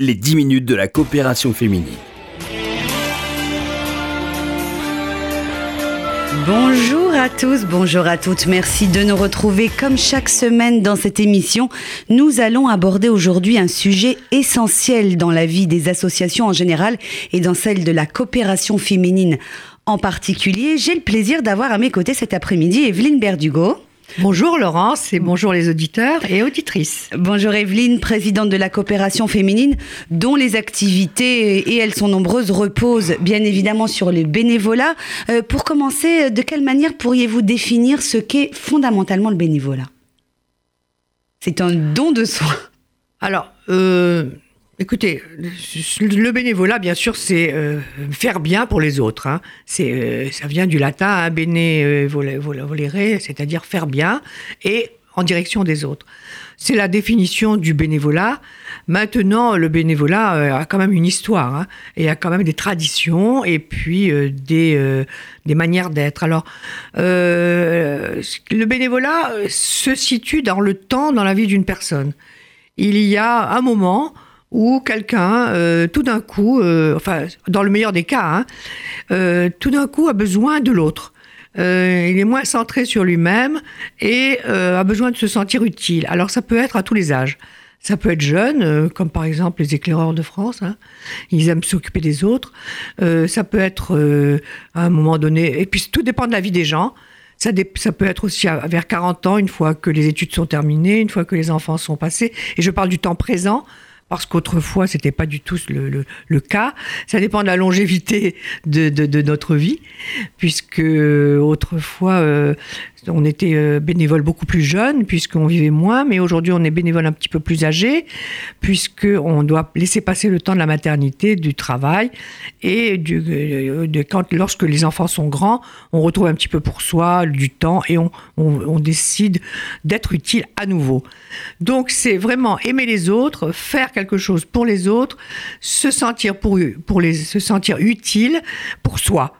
les 10 minutes de la coopération féminine. Bonjour à tous, bonjour à toutes. Merci de nous retrouver comme chaque semaine dans cette émission. Nous allons aborder aujourd'hui un sujet essentiel dans la vie des associations en général et dans celle de la coopération féminine en particulier. J'ai le plaisir d'avoir à mes côtés cet après-midi Evelyne Berdugo. Bonjour Laurence et bonjour les auditeurs et auditrices. Bonjour Evelyne, présidente de la coopération féminine, dont les activités, et elles sont nombreuses, reposent bien évidemment sur le bénévolat. Euh, pour commencer, de quelle manière pourriez-vous définir ce qu'est fondamentalement le bénévolat? C'est un don de soi. Alors, euh, Écoutez, le bénévolat, bien sûr, c'est euh, faire bien pour les autres. Hein. C'est, euh, ça vient du latin, hein, euh, c'est-à-dire faire bien et en direction des autres. C'est la définition du bénévolat. Maintenant, le bénévolat a quand même une histoire, hein, et a quand même des traditions et puis des manières d'être. Alors, le bénévolat se situe dans le temps, dans la vie d'une personne. Il y a un moment où quelqu'un, euh, tout d'un coup, euh, enfin, dans le meilleur des cas, hein, euh, tout d'un coup a besoin de l'autre. il est moins centré sur lui-même et a besoin de se sentir utile. Alors ça peut être à tous les âges. Ça peut être jeune, comme par exemple les éclaireurs de France. Hein. Ils aiment s'occuper des autres. ça peut être à un moment donné. Et puis tout dépend de la vie des gens. Ça, ça, peut être aussi vers 40 ans, une fois que les études sont terminées, une fois que les enfants sont passés. Et je parle du temps présent parce qu'autrefois, c'était pas du tout le, cas. Ça dépend de la longévité de, notre vie, puisque autrefois, euh, on était euh, bénévole beaucoup plus jeune, puisqu'on vivait moins, mais aujourd'hui, on est bénévole un petit peu plus âgé, puisqu'on doit laisser passer le temps de la maternité, du travail, et euh, de, quand, lorsque les enfants sont grands, on retrouve un petit peu pour soi du temps et on décide d'être utile à nouveau. Donc, c'est vraiment aimer les autres, faire quelque chose pour les autres, se sentir, pour, pour les, se sentir utile pour soi.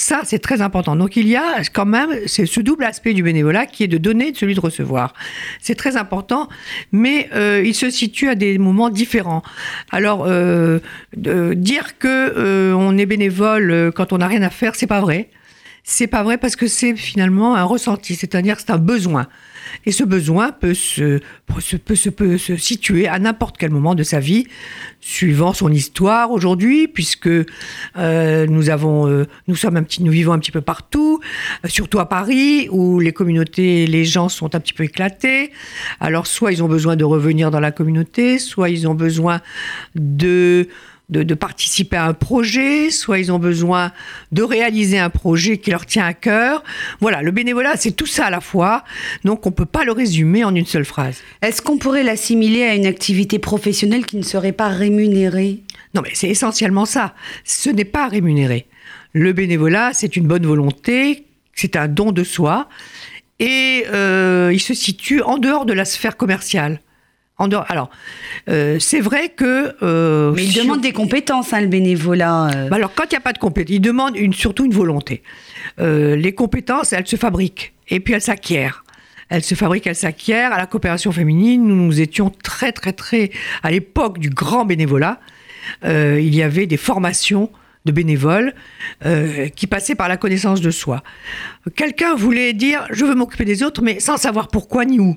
Ça, c'est très important. Donc il y a quand même ce double aspect du bénévolat qui est de donner et de celui de recevoir. C'est très important, mais euh, il se situe à des moments différents. Alors euh, dire que euh, on est bénévole quand on n'a rien à faire, c'est pas vrai. C'est pas vrai parce que c'est finalement un ressenti, c'est-à-dire c'est un besoin. Et ce besoin peut se, peut se, peut se situer à n'importe quel moment de sa vie, suivant son histoire aujourd'hui, puisque euh, nous avons, euh, nous sommes un petit, nous vivons un petit peu partout, surtout à Paris, où les communautés, les gens sont un petit peu éclatés. Alors soit ils ont besoin de revenir dans la communauté, soit ils ont besoin de de, participer à un projet, soit ils ont besoin de réaliser un projet qui leur tient à cœur. Voilà, le bénévolat, c'est tout ça à la fois, donc on ne peut pas le résumer en une seule phrase. Est-ce qu'on pourrait l'assimiler à une activité professionnelle qui ne serait pas rémunérée? Non, mais c'est essentiellement ça. Ce n'est pas rémunéré. Le bénévolat, c'est une bonne volonté, c'est un don de soi, et euh, il se situe en dehors de la sphère commerciale. Alors, euh, c'est vrai que. Euh, Mais il demande des compétences, hein, le bénévolat. Euh. Bah alors, quand il n'y a pas de compétences, il demande une, surtout une volonté. les compétences, elles se fabriquent et puis elles s'acquièrent. Elles se fabriquent, elles s'acquièrent. À la coopération féminine, nous, nous étions très, très, très. À l'époque du grand bénévolat, il y avait des formations de bénévoles qui passaient par la connaissance de soi. Quelqu'un voulait dire je veux m'occuper des autres, mais sans savoir pourquoi ni où.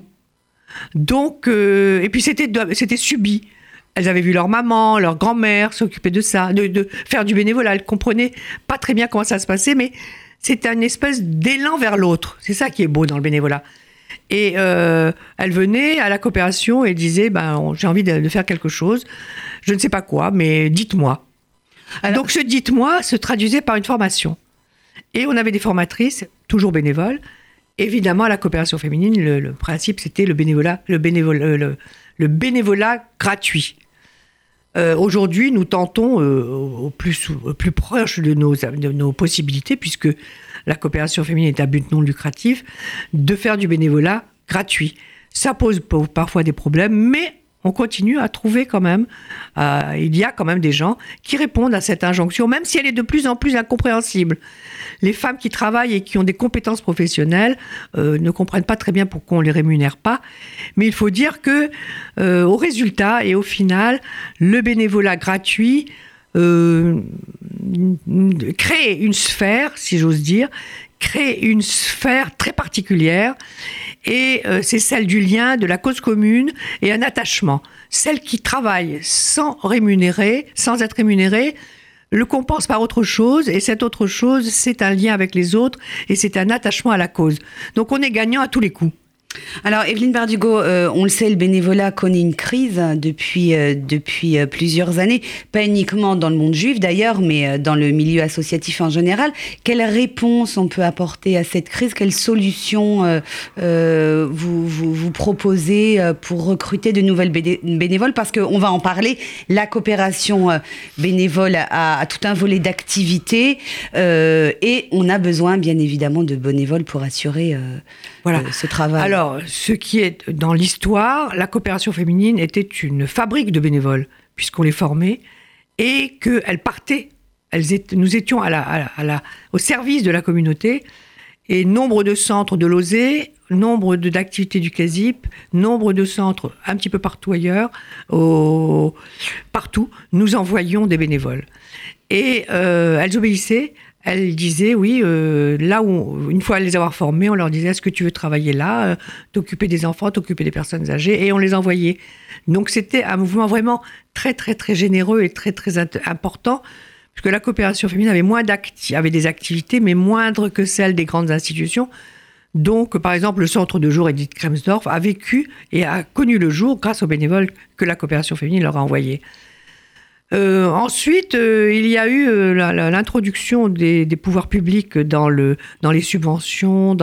Donc, euh, et puis c'était, c'était subi. Elles avaient vu leur maman, leur grand-mère s'occuper de ça, de, faire du bénévolat. Elles comprenaient pas très bien comment ça se passait, mais c'était une espèce d'élan vers l'autre. C'est ça qui est beau dans le bénévolat. Et euh, elle venait à la coopération et disait ben, J'ai envie de, faire quelque chose, je ne sais pas quoi, mais dites-moi. Donc ce dites-moi se traduisait par une formation. Et on avait des formatrices, toujours bénévoles, Évidemment, la coopération féminine, le, principe, c'était le bénévolat, bénévolat gratuit. Euh, aujourd'hui, nous tentons euh, au, plus, plus proche de nos, de nos possibilités, puisque la coopération féminine est à but non lucratif, de faire du bénévolat gratuit. Ça pose parfois des problèmes, mais on continue à trouver quand même, euh, il y a quand même des gens qui répondent à cette injonction, même si elle est de plus en plus incompréhensible. Les femmes qui travaillent et qui ont des compétences professionnelles euh, ne comprennent pas très bien pourquoi on les rémunère pas, mais il faut dire que euh, au résultat et au final, le bénévolat gratuit crée une sphère, si j'ose dire, crée une sphère très particulière et euh, c'est celle du lien, de la cause commune et un attachement. Celle qui travaille sans rémunérer, sans être rémunérée, le compense par autre chose et cette autre chose, c'est un lien avec les autres et c'est un attachement à la cause. Donc on est gagnant à tous les coups. Alors, Evelyne Bardugo, euh, on le sait, le bénévolat connaît une crise depuis, euh, depuis euh, plusieurs années, pas uniquement dans le monde juif d'ailleurs, mais dans le milieu associatif en général. Quelle réponse on peut apporter à cette crise? Quelles solutions vous, vous, proposez pour recruter de nouvelles bénévoles? Parce qu'on va en parler, la coopération bénévole a, tout un volet d'activité et on a besoin bien évidemment de bénévoles pour assurer voilà. ce travail. Alors, ce qui est dans l'histoire, la coopération féminine était une fabrique de bénévoles, puisqu'on les formait, et qu'elles partaient. Elles nous étions au service de la communauté, et nombre de centres de l'OSE, nombre d'activités du CASIP, nombre de centres un petit peu partout ailleurs, partout, nous envoyions des bénévoles. Et euh, elles obéissaient elle disait, oui, euh, là où, une fois les avoir formés, on leur disait, est-ce que tu veux travailler là, euh, t'occuper des enfants, t'occuper des personnes âgées, et on les envoyait. Donc c'était un mouvement vraiment très, très, très généreux et très, très important, puisque la coopération féminine avait, moins avait des activités, mais moindres que celles des grandes institutions. Donc, par exemple, le centre de jour Edith Kremsdorf a vécu et a connu le jour grâce aux bénévoles que la coopération féminine leur a envoyés. Euh, ensuite, euh, il y a eu euh, l'introduction des, pouvoirs publics dans, le, dans les subventions.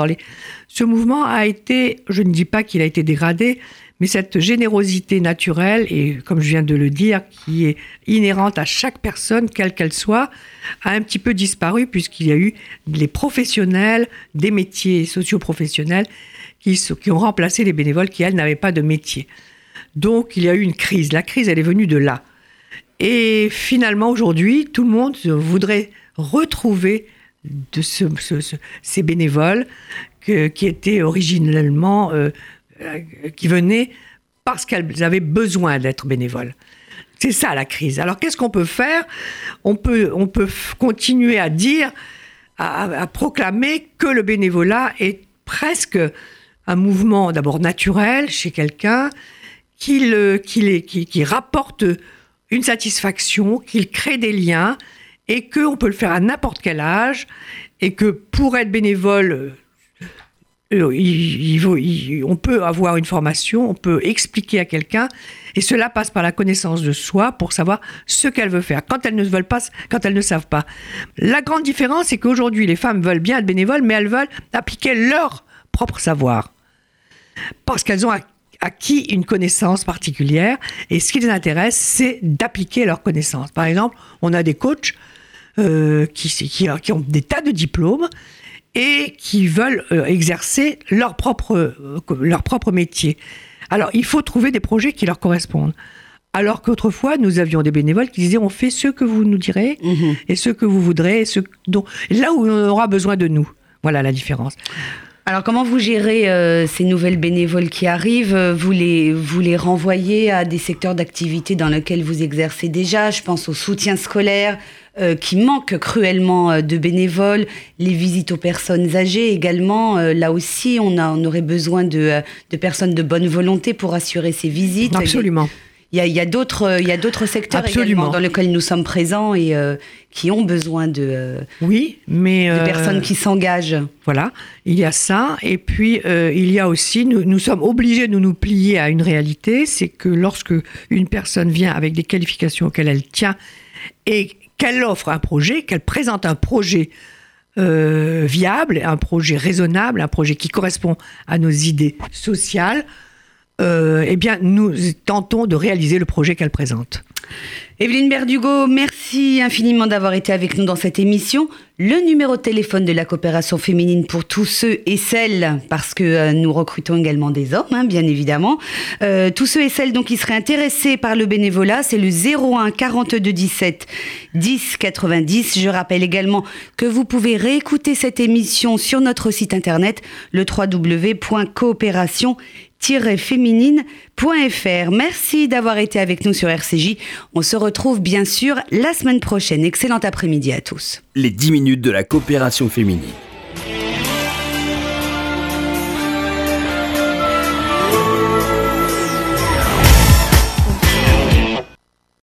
Ce mouvement a été, je ne dis pas qu'il a été dégradé, mais cette générosité naturelle, et comme je viens de le dire, qui est inhérente à chaque personne, quelle qu'elle soit, a un petit peu disparu puisqu'il y a eu les professionnels, des métiers socio-professionnels qui, qui ont remplacé les bénévoles qui, elles, n'avaient pas de métier. Donc il y a eu une crise. La crise, elle est venue de là. Et finalement, aujourd'hui, tout le monde voudrait retrouver ces bénévoles qui étaient originellement, euh, euh, qui venaient parce qu'elles avaient besoin d'être bénévoles. C'est ça la crise. Alors qu'est-ce qu'on peut faire? On peut, on peut continuer à dire, à, proclamer que le bénévolat est presque un mouvement d'abord naturel chez quelqu'un qui, qui, qui rapporte une satisfaction, qu'il crée des liens et qu'on peut le faire à n'importe quel âge et que pour être bénévole, euh, il, on peut avoir une formation, on peut expliquer à quelqu'un, et cela passe par la connaissance de soi pour savoir ce qu'elle veut faire, quand elles ne veulent pas, quand elles ne savent pas. La grande différence, c'est qu'aujourd'hui, les femmes veulent bien être bénévoles, mais elles veulent appliquer leur propre savoir. Parce qu'elles ont acquis une connaissance particulière. Et ce qui les intéresse, c'est d'appliquer leur connaissance. Par exemple, on a des coachs euh, qui, qui, ont des tas de diplômes et qui veulent euh, exercer leur propre, euh, leur propre métier. Alors, il faut trouver des projets qui leur correspondent. Alors qu'autrefois, nous avions des bénévoles qui disaient on fait ce que vous nous direz mhm. et ce que vous voudrez, et ce dont, là où on aura besoin de nous. Voilà la différence. Alors comment vous gérez euh, ces nouvelles bénévoles qui arrivent? Vous les, vous les renvoyez à des secteurs d'activité dans lesquels vous exercez déjà? Je pense au soutien scolaire euh, qui manque cruellement euh, de bénévoles, les visites aux personnes âgées également. là aussi, on, a, on aurait besoin de, de personnes de bonne volonté pour assurer ces visites. Absolument il y a, d'autres, il y a d'autres secteurs également dans lesquels nous sommes présents et euh, qui ont besoin de, euh, oui, mais de personnes euh, qui s'engagent. Voilà, il y a ça. Et puis, il y a aussi, nous, nous, sommes obligés de nous plier à une réalité, c'est que lorsque une personne vient avec des qualifications auxquelles elle tient et qu'elle offre un projet, qu'elle présente un projet viable, un projet raisonnable, un projet qui correspond à nos idées sociales, euh, eh bien, nous tentons de réaliser le projet qu'elle présente. Evelyne Berdugo, merci infiniment d'avoir été avec nous dans cette émission. Le numéro de téléphone de la coopération féminine pour tous ceux et celles, parce que euh, nous recrutons également des hommes, hein, bien évidemment. Euh, tous ceux et celles donc qui seraient intéressés par le bénévolat, c'est le 01 42 17 10 90. Je rappelle également que vous pouvez réécouter cette émission sur notre site internet, le www.coopération féminine.fr. Merci d'avoir été avec nous sur RCJ. On se retrouve bien sûr la semaine prochaine. Excellent après-midi à tous. Les 10 minutes de la coopération féminine.